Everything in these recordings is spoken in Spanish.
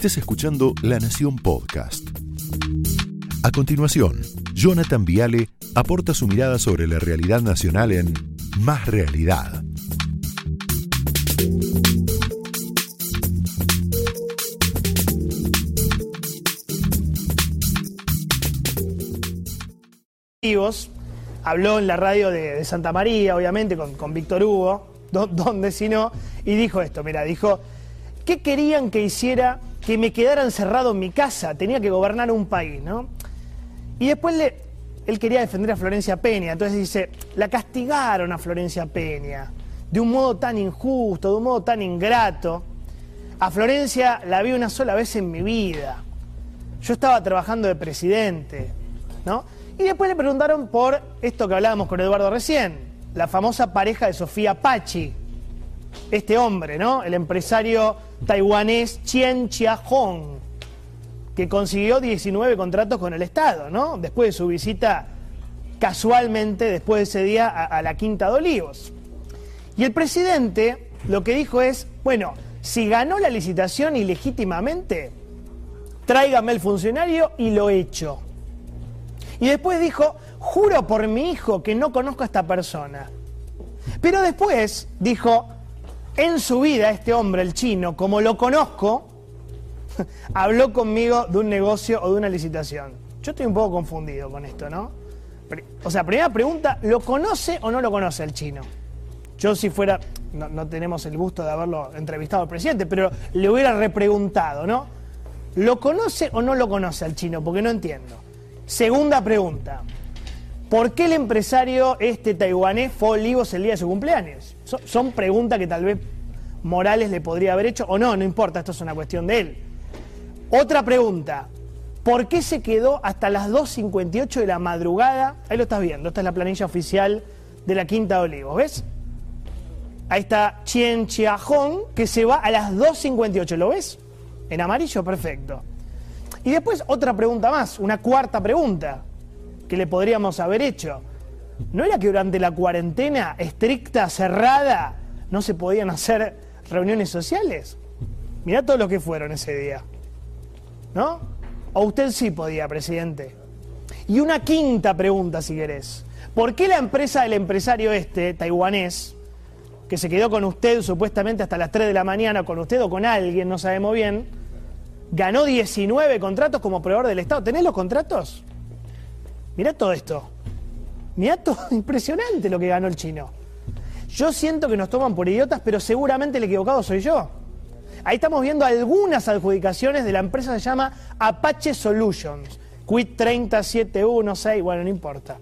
estés escuchando La Nación Podcast. A continuación, Jonathan Viale aporta su mirada sobre la realidad nacional en Más Realidad. habló en la radio de, Santa María, obviamente, con, Víctor Hugo, donde si no, y dijo esto, mira, dijo, ¿qué querían que hiciera que me quedara encerrado en mi casa? Tenía que gobernar un país, ¿no? Y después él quería defender a Florencia Peña, entonces dice, la castigaron a Florencia Peña, de un modo tan injusto, de un modo tan ingrato. A Florencia la vi una sola vez en mi vida. Yo estaba trabajando de presidente, ¿no? Y después le preguntaron por esto que hablábamos con Eduardo recién, la famosa pareja de Sofía Pachi. Este hombre, ¿no? El empresario taiwanés Chien Chia-hong, que consiguió 19 contratos con el Estado, ¿no? Después de su visita casualmente, después de ese día, a, a la Quinta de Olivos. Y el presidente lo que dijo es, bueno, si ganó la licitación ilegítimamente, tráigame el funcionario y lo echo. Y después dijo, juro por mi hijo que no conozco a esta persona. Pero después dijo, en su vida este hombre, el chino, como lo conozco, habló conmigo de un negocio o de una licitación. Yo estoy un poco confundido con esto, ¿no? O sea, primera pregunta, ¿lo conoce o no lo conoce el chino? Yo si fuera, no, tenemos el gusto de haberlo entrevistado al presidente, pero le hubiera repreguntado, ¿no? ¿Lo conoce o no lo conoce al chino? Porque no entiendo. Segunda pregunta. ¿Por qué el empresario este taiwanés fue olivos el día de su cumpleaños? Son, preguntas que tal vez Morales le podría haber hecho o no, no importa, esto es una cuestión de él. Otra pregunta. ¿Por qué se quedó hasta las 2.58 de la madrugada? Ahí lo estás viendo, esta es la planilla oficial de la Quinta de Olivos, ¿ves? Ahí está Chien Chiajón, que se va a las 2.58, ¿lo ves? En amarillo, perfecto. Y después otra pregunta más, una cuarta pregunta que le podríamos haber hecho. ¿No era que durante la cuarentena estricta, cerrada, no se podían hacer reuniones sociales? Mirá todo lo que fueron ese día. ¿No? ¿O usted sí podía, presidente? Y una quinta pregunta, si querés. ¿Por qué la empresa del empresario este, taiwanés, que se quedó con usted supuestamente hasta las 3 de la mañana, con usted o con alguien, no sabemos bien, ganó 19 contratos como proveedor del Estado. ¿Tenés los contratos? Mirá todo esto. Mirá todo, impresionante lo que ganó el chino. Yo siento que nos toman por idiotas, pero seguramente el equivocado soy yo. Ahí estamos viendo algunas adjudicaciones de la empresa que se llama Apache Solutions. Quit 30716, bueno, no importa.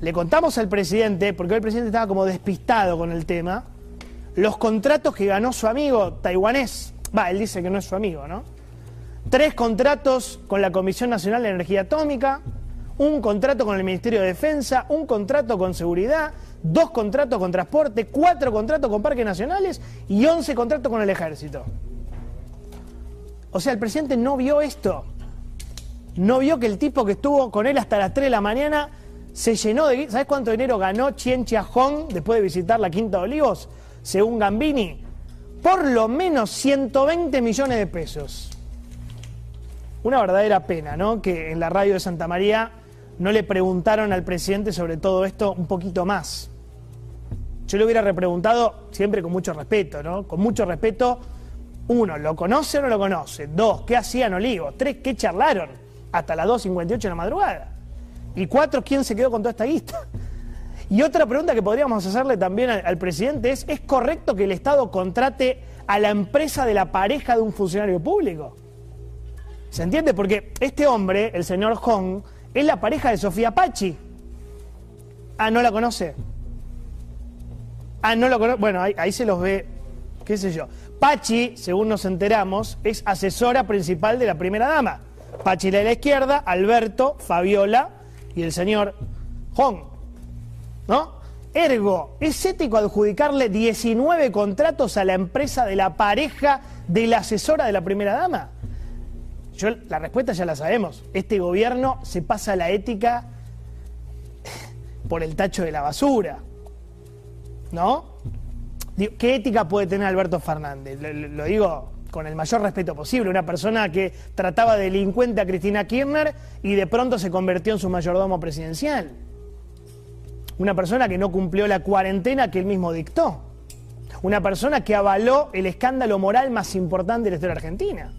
Le contamos al presidente, porque el presidente estaba como despistado con el tema, los contratos que ganó su amigo taiwanés, Va, él dice que no es su amigo, ¿no? Tres contratos con la Comisión Nacional de Energía Atómica, un contrato con el Ministerio de Defensa, un contrato con seguridad, dos contratos con transporte, cuatro contratos con parques nacionales y once contratos con el ejército. O sea, el presidente no vio esto. No vio que el tipo que estuvo con él hasta las 3 de la mañana se llenó de... ¿Sabes cuánto dinero ganó Chien Hong después de visitar la Quinta de Olivos? Según Gambini, por lo menos 120 millones de pesos. Una verdadera pena, ¿no? Que en la radio de Santa María no le preguntaron al presidente sobre todo esto un poquito más. Yo le hubiera repreguntado siempre con mucho respeto, ¿no? Con mucho respeto, uno, ¿lo conoce o no lo conoce? Dos, ¿qué hacían Olivos? Tres, ¿qué charlaron? Hasta las 2.58 de la madrugada. Y cuatro, ¿quién se quedó con toda esta guista? Y otra pregunta que podríamos hacerle también al, presidente es, ¿es correcto que el Estado contrate a la empresa de la pareja de un funcionario público? ¿Se entiende? Porque este hombre, el señor Hong, es la pareja de Sofía Pachi. Ah, ¿no la conoce? Ah, no lo conoce. Bueno, ahí, ahí se los ve, qué sé yo. Pachi, según nos enteramos, es asesora principal de la primera dama. Pachi la de la izquierda, Alberto, Fabiola y el señor Hong. ¿no? Ergo, ¿es ético adjudicarle 19 contratos a la empresa de la pareja de la asesora de la primera dama? Yo, la respuesta ya la sabemos. Este gobierno se pasa la ética por el tacho de la basura. ¿No? ¿Qué ética puede tener Alberto Fernández? Lo, digo con el mayor respeto posible, una persona que trataba delincuente a Cristina Kirchner y de pronto se convirtió en su mayordomo presidencial. Una persona que no cumplió la cuarentena que él mismo dictó. Una persona que avaló el escándalo moral más importante de la historia argentina,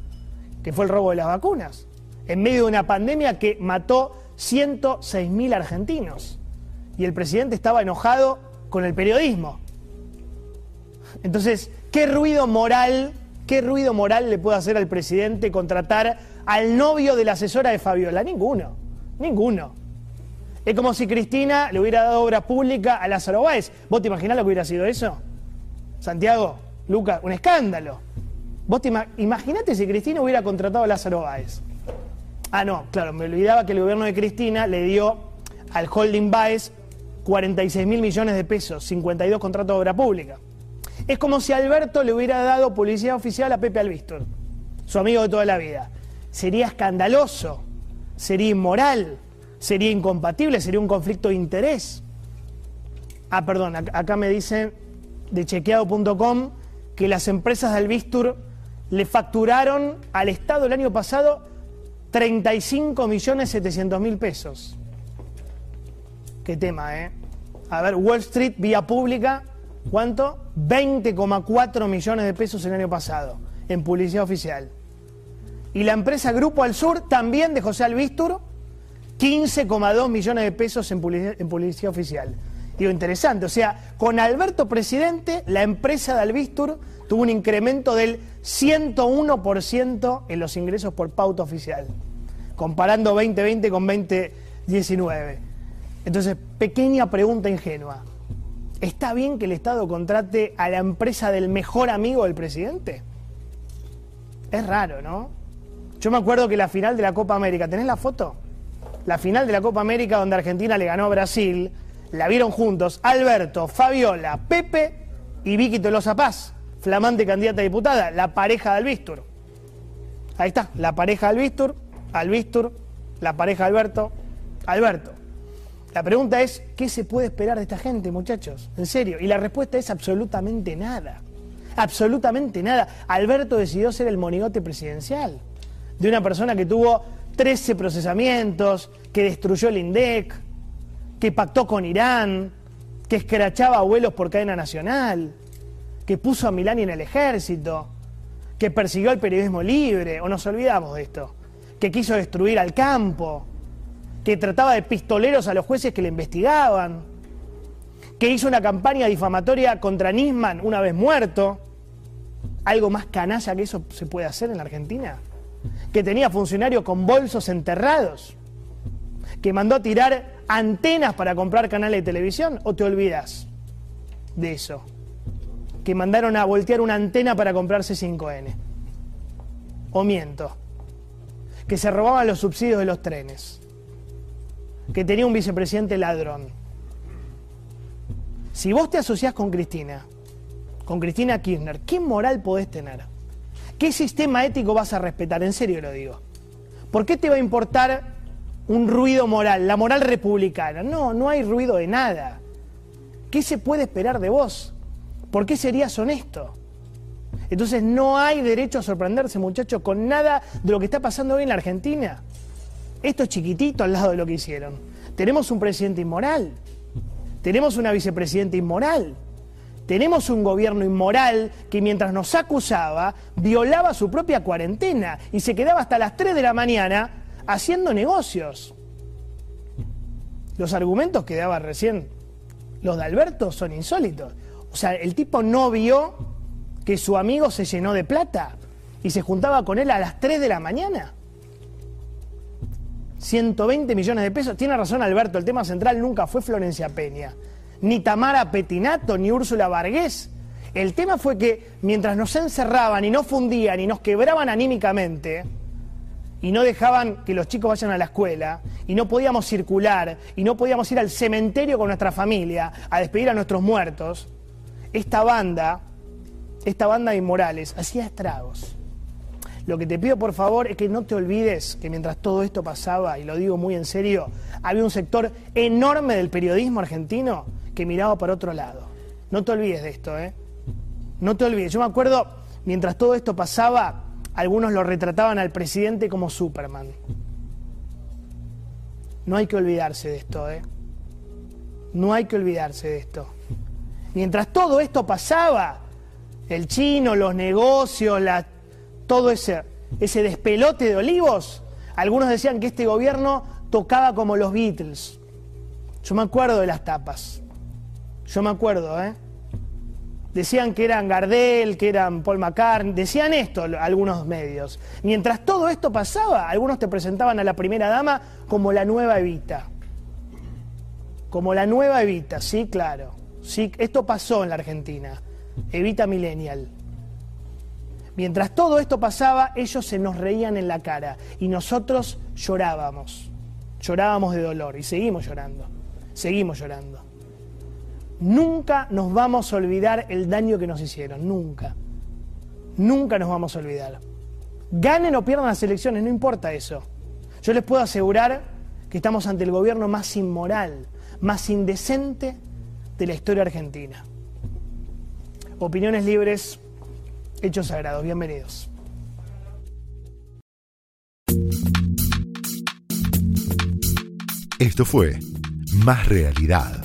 que fue el robo de las vacunas, en medio de una pandemia que mató 106.000 argentinos. Y el presidente estaba enojado con el periodismo. Entonces, ¿qué ruido moral, qué ruido moral le puede hacer al presidente contratar al novio de la asesora de Fabiola? Ninguno, ninguno. Es como si Cristina le hubiera dado obra pública a Lázaro Báez. ¿Vos te imaginás lo que hubiera sido eso? Santiago, Lucas, un escándalo. Vos te imaginate si Cristina hubiera contratado a Lázaro Báez. Ah, no, claro, me olvidaba que el gobierno de Cristina le dio al holding Baez 46 mil millones de pesos, 52 contratos de obra pública. Es como si Alberto le hubiera dado publicidad oficial a Pepe Albistor, su amigo de toda la vida. Sería escandaloso, sería inmoral, sería incompatible, sería un conflicto de interés. Ah, perdón, acá me dicen de chequeado.com que las empresas de Albistur le facturaron al Estado el año pasado 35 millones 700 mil pesos. Qué tema, ¿eh? A ver, Wall Street, vía pública, ¿cuánto? 20,4 millones de pesos el año pasado en publicidad oficial. Y la empresa Grupo Al Sur, también de José Albistur, 15,2 millones de pesos en publicidad, oficial. Digo, interesante, o sea, con Alberto presidente, la empresa de Albistur tuvo un incremento del 101% en los ingresos por pauta oficial, comparando 2020 con 2019. Entonces, pequeña pregunta ingenua. ¿Está bien que el Estado contrate a la empresa del mejor amigo del presidente? Es raro, ¿no? Yo me acuerdo que la final de la Copa América, ¿tenés la foto? La final de la Copa América donde Argentina le ganó a Brasil, la vieron juntos Alberto, Fabiola, Pepe y Vicky Tolosa Paz, flamante candidata a diputada, la pareja de Albistur. Ahí está, la pareja de Albistur, Albistur, la pareja de Alberto, Alberto. La pregunta es, ¿qué se puede esperar de esta gente, muchachos? En serio. Y la respuesta es absolutamente nada. Absolutamente nada. Alberto decidió ser el monigote presidencial de una persona que tuvo 13 procesamientos, que destruyó el INDEC, que pactó con Irán, que escrachaba abuelos por cadena nacional, que puso a Milani en el ejército, que persiguió al periodismo libre, o nos olvidamos de esto, que quiso destruir al campo, que trataba de pistoleros a los jueces que le investigaban, que hizo una campaña difamatoria contra Nisman una vez muerto. ¿Algo más canalla que eso se puede hacer en la Argentina? Que tenía funcionarios con bolsos enterrados, que mandó a tirar antenas para comprar canales de televisión, ¿o te olvidas de eso? Que mandaron a voltear una antena para comprarse 5N. ¿O miento? Que se robaban los subsidios de los trenes que tenía un vicepresidente ladrón. Si vos te asociás con Cristina, con Cristina Kirchner, ¿qué moral podés tener? ¿Qué sistema ético vas a respetar? En serio lo digo. ¿Por qué te va a importar un ruido moral, la moral republicana? No, no hay ruido de nada. ¿Qué se puede esperar de vos? ¿Por qué serías honesto? Entonces no hay derecho a sorprenderse, muchachos, con nada de lo que está pasando hoy en la Argentina. Esto es chiquitito al lado de lo que hicieron. Tenemos un presidente inmoral. Tenemos una vicepresidenta inmoral. Tenemos un gobierno inmoral que mientras nos acusaba violaba su propia cuarentena y se quedaba hasta las 3 de la mañana haciendo negocios. Los argumentos que daba recién los de Alberto son insólitos. O sea, el tipo no vio que su amigo se llenó de plata y se juntaba con él a las 3 de la mañana. 120 millones de pesos. Tiene razón Alberto, el tema central nunca fue Florencia Peña, ni Tamara Petinato, ni Úrsula Vargués. El tema fue que mientras nos encerraban y nos fundían y nos quebraban anímicamente, y no dejaban que los chicos vayan a la escuela, y no podíamos circular, y no podíamos ir al cementerio con nuestra familia a despedir a nuestros muertos, esta banda, esta banda de inmorales, hacía estragos. Lo que te pido por favor es que no te olvides que mientras todo esto pasaba, y lo digo muy en serio, había un sector enorme del periodismo argentino que miraba para otro lado. No te olvides de esto, ¿eh? No te olvides. Yo me acuerdo mientras todo esto pasaba, algunos lo retrataban al presidente como Superman. No hay que olvidarse de esto, ¿eh? No hay que olvidarse de esto. Mientras todo esto pasaba, el chino, los negocios, la, todo ese, ese despelote de olivos, algunos decían que este gobierno tocaba como los Beatles. Yo me acuerdo de las tapas. Yo me acuerdo, ¿eh? Decían que eran Gardel, que eran Paul McCartney, decían esto algunos medios. Mientras todo esto pasaba, algunos te presentaban a la primera dama como la nueva Evita. Como la nueva Evita, sí, claro. Sí, esto pasó en la Argentina. Evita Millennial. Mientras todo esto pasaba, ellos se nos reían en la cara y nosotros llorábamos. Llorábamos de dolor y seguimos llorando. Seguimos llorando. Nunca nos vamos a olvidar el daño que nos hicieron, nunca. Nunca nos vamos a olvidar. Ganen o pierdan las elecciones, no importa eso. Yo les puedo asegurar que estamos ante el gobierno más inmoral, más indecente de la historia argentina. Opiniones libres, hechos sagrados. Bienvenidos. Esto fue Más Realidad